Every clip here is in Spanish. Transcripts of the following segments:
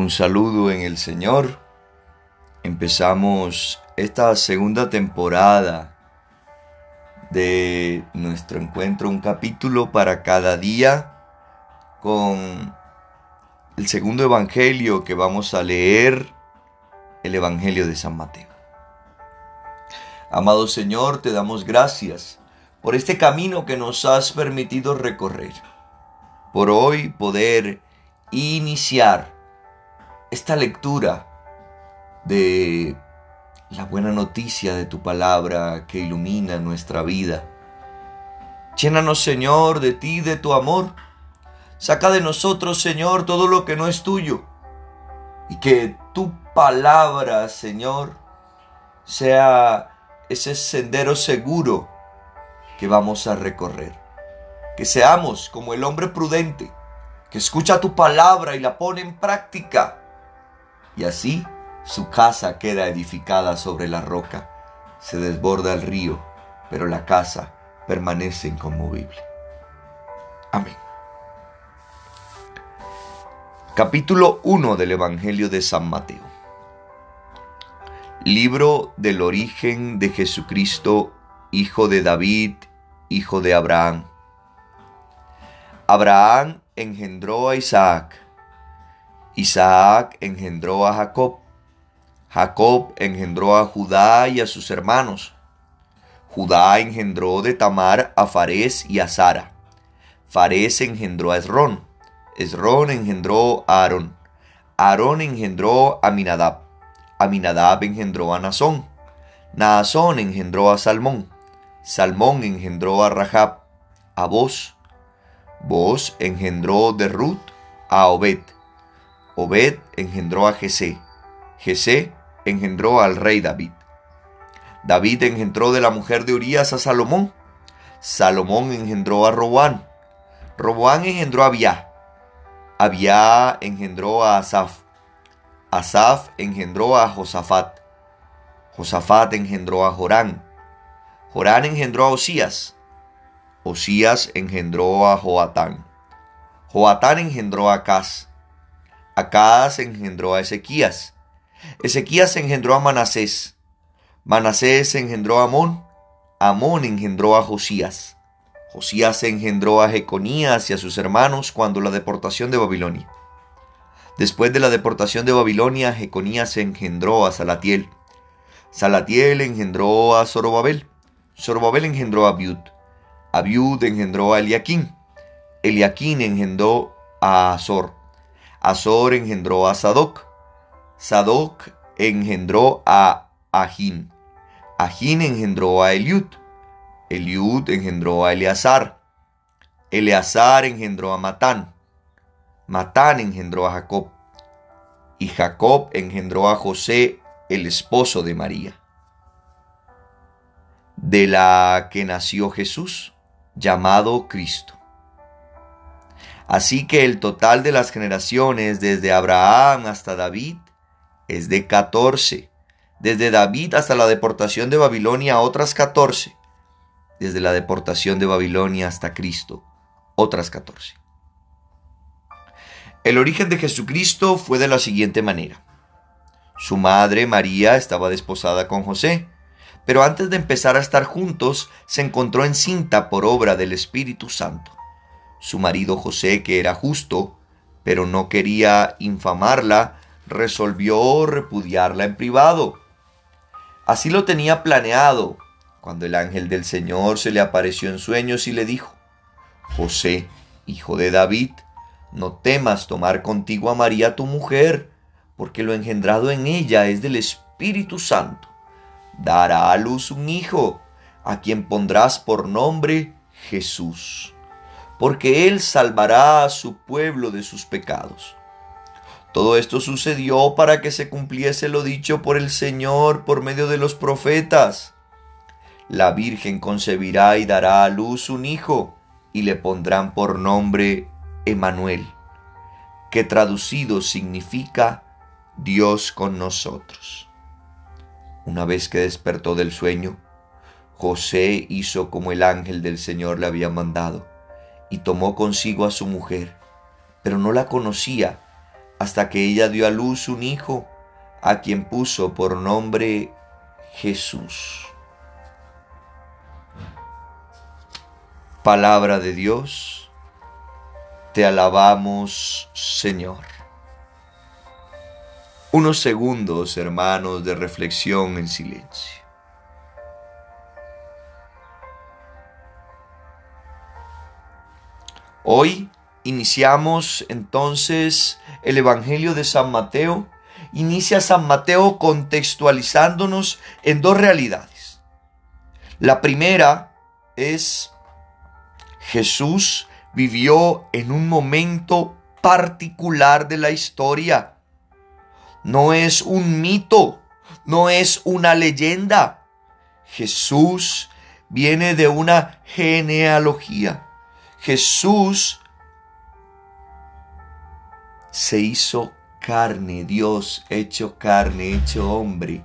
Un saludo en el Señor. Empezamos esta segunda temporada de nuestro encuentro, un capítulo para cada día, con el segundo evangelio que vamos a leer, el Evangelio de San Mateo. Amado Señor, te damos gracias por este camino que nos has permitido recorrer, por hoy poder iniciar esta lectura de la buena noticia de tu palabra que ilumina nuestra vida. Llénanos, Señor, de ti, de tu amor. Saca de nosotros, Señor, todo lo que no es tuyo. Y que tu palabra, Señor, sea ese sendero seguro que vamos a recorrer. Que seamos como el hombre prudente, que escucha tu palabra y la pone en práctica. Y así su casa queda edificada sobre la roca. Se desborda el río, pero la casa permanece inconmovible. Amén. Capítulo 1 del Evangelio de San Mateo. Libro del origen de Jesucristo, hijo de David, hijo de Abraham. Abraham engendró a Isaac. Isaac engendró a Jacob. Jacob engendró a Judá y a sus hermanos. Judá engendró de Tamar a Farés y a Sara. Farés engendró a Esrón. Esrón engendró a Aarón. Aarón engendró a Minadab. Aminadab engendró a Nazón. Naasón engendró a Salmón. Salmón engendró a Rahab. A Boz. Boz engendró de Ruth a Obed. Obed engendró a Jesé. Jesé engendró al rey David. David engendró de la mujer de Urías a Salomón. Salomón engendró a Roboán. Roboán engendró a Abiá. Abiá engendró a Asaf. Asaf engendró a Josafat. Josafat engendró a Jorán. Jorán engendró a Osías. Osías engendró a Joatán. Joatán engendró a Acaz. Acaz engendró a Ezequías. Ezequías engendró a Manasés. Manasés engendró a Amón. Amón engendró a Josías. Josías engendró a Jeconías y a sus hermanos cuando la deportación de Babilonia. Después de la deportación de Babilonia, Jeconías engendró a Salatiel. Salatiel engendró a Zorobabel. Zorobabel engendró a Abiud. Abiud engendró a Eliaquín. Eliaquín engendró a Azor. Azor engendró a Sadoc. Sadoc engendró a Ajín. Ajín engendró a Eliud. Eliud engendró a Eleazar. Eleazar engendró a Matán. Matán engendró a Jacob. Y Jacob engendró a José, el esposo de María. De la que nació Jesús, llamado Cristo. Así que el total de las generaciones desde Abraham hasta David es de 14. Desde David hasta la deportación de Babilonia, otras 14. Desde la deportación de Babilonia hasta Cristo, otras 14. El origen de Jesucristo fue de la siguiente manera. Su madre María estaba desposada con José, pero antes de empezar a estar juntos se encontró encinta por obra del Espíritu Santo. Su marido José, que era justo, pero no quería infamarla, resolvió repudiarla en privado. Así lo tenía planeado, cuando el ángel del Señor se le apareció en sueños y le dijo, José, hijo de David, no temas tomar contigo a María tu mujer, porque lo engendrado en ella es del Espíritu Santo. Dará a luz un hijo, a quien pondrás por nombre Jesús, porque él salvará a su pueblo de sus pecados. Todo esto sucedió para que se cumpliese lo dicho por el Señor por medio de los profetas. La Virgen concebirá y dará a luz un hijo, y le pondrán por nombre Emanuel, que traducido significa Dios con nosotros. Una vez que despertó del sueño, José hizo como el ángel del Señor le había mandado, y tomó consigo a su mujer, pero no la conocía hasta que ella dio a luz un hijo, a quien puso por nombre Jesús. Palabra de Dios, te alabamos Señor. Unos segundos, hermanos, de reflexión en silencio. Hoy iniciamos entonces el Evangelio de San Mateo. Inicia San Mateo contextualizándonos en dos realidades. La primera es Jesús vivió en un momento particular de la historia. No es un mito, no es una leyenda. Jesús viene de una genealogía. Jesús se hizo carne, Dios hecho carne, hecho hombre,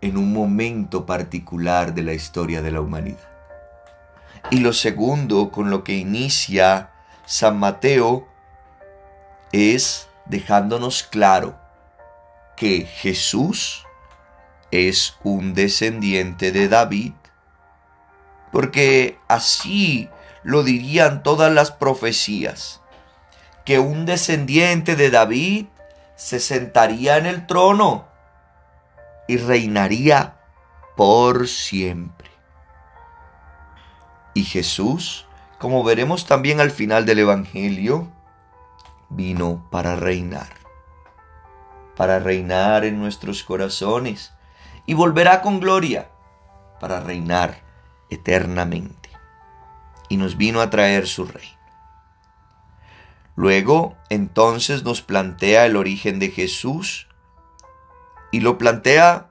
en un momento particular de la historia de la humanidad. Y lo segundo con lo que inicia San Mateo es dejándonos claro que Jesús es un descendiente de David, porque así lo dirían todas las profecías, que un descendiente de David se sentaría en el trono y reinaría por siempre. Y Jesús, como veremos también al final del Evangelio, vino para reinar, para reinar en nuestros corazones y volverá con gloria para reinar eternamente y nos vino a traer su reino. Luego, entonces nos plantea el origen de Jesús y lo plantea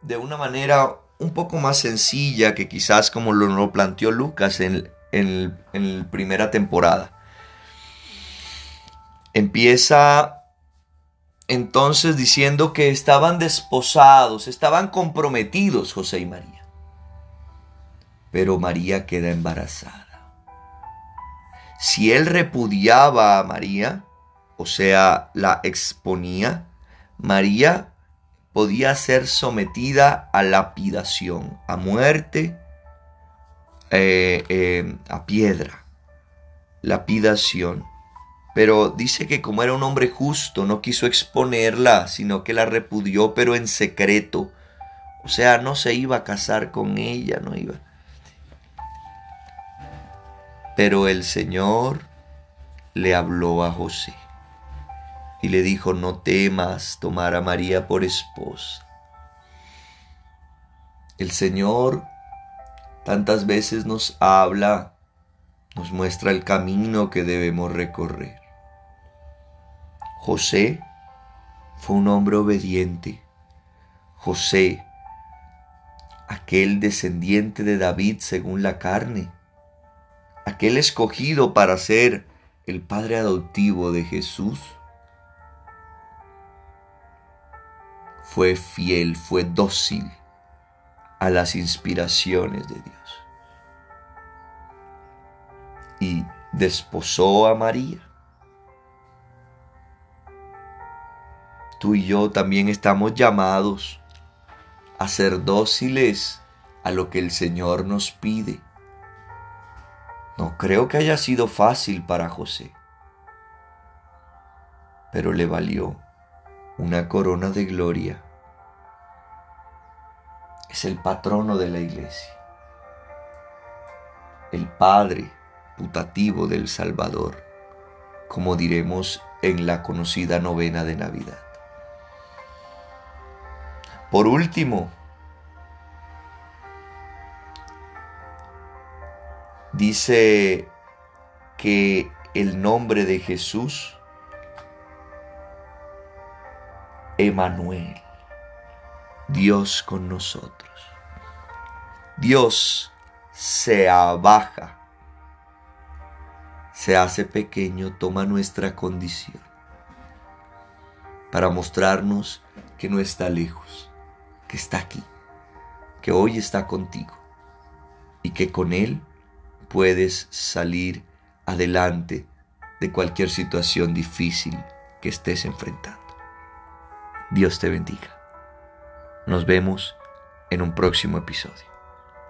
de una manera un poco más sencilla que quizás como lo, planteó Lucas en, en, en la primera temporada. Empieza entonces diciendo que estaban desposados, estaban comprometidos José y María. Pero María queda embarazada si él repudiaba a María, o sea, la exponía, María podía ser sometida a lapidación, a muerte, eh, eh, a piedra, lapidación. Pero dice que como era un hombre justo, no quiso exponerla, sino que la repudió, pero en secreto. O sea, no se iba a casar con ella, no iba. Pero el Señor le habló a José y le dijo, no temas tomar a María por esposa. El Señor tantas veces nos habla, nos muestra el camino que debemos recorrer. José fue un hombre obediente. José, aquel descendiente de David según la carne, aquel escogido para ser el padre adoptivo de Jesús, fue fiel, fue dócil a las inspiraciones de Dios. Y desposó a María. Tú y yo también estamos llamados a ser dóciles a lo que el Señor nos pide no creo que haya sido fácil para José, pero le valió una corona de gloria. Es el patrono de la iglesia, el Padre putativo del Salvador, como diremos en la conocida novena de Navidad. Por último, Dice que el nombre de Jesús, Emanuel, Dios con nosotros. Dios se abaja, se hace pequeño, toma nuestra condición para mostrarnos que no está lejos, que está aquí, que hoy está contigo y que con Él puedes salir adelante de cualquier situación difícil que estés enfrentando. Dios te bendiga. Nos vemos en un próximo episodio.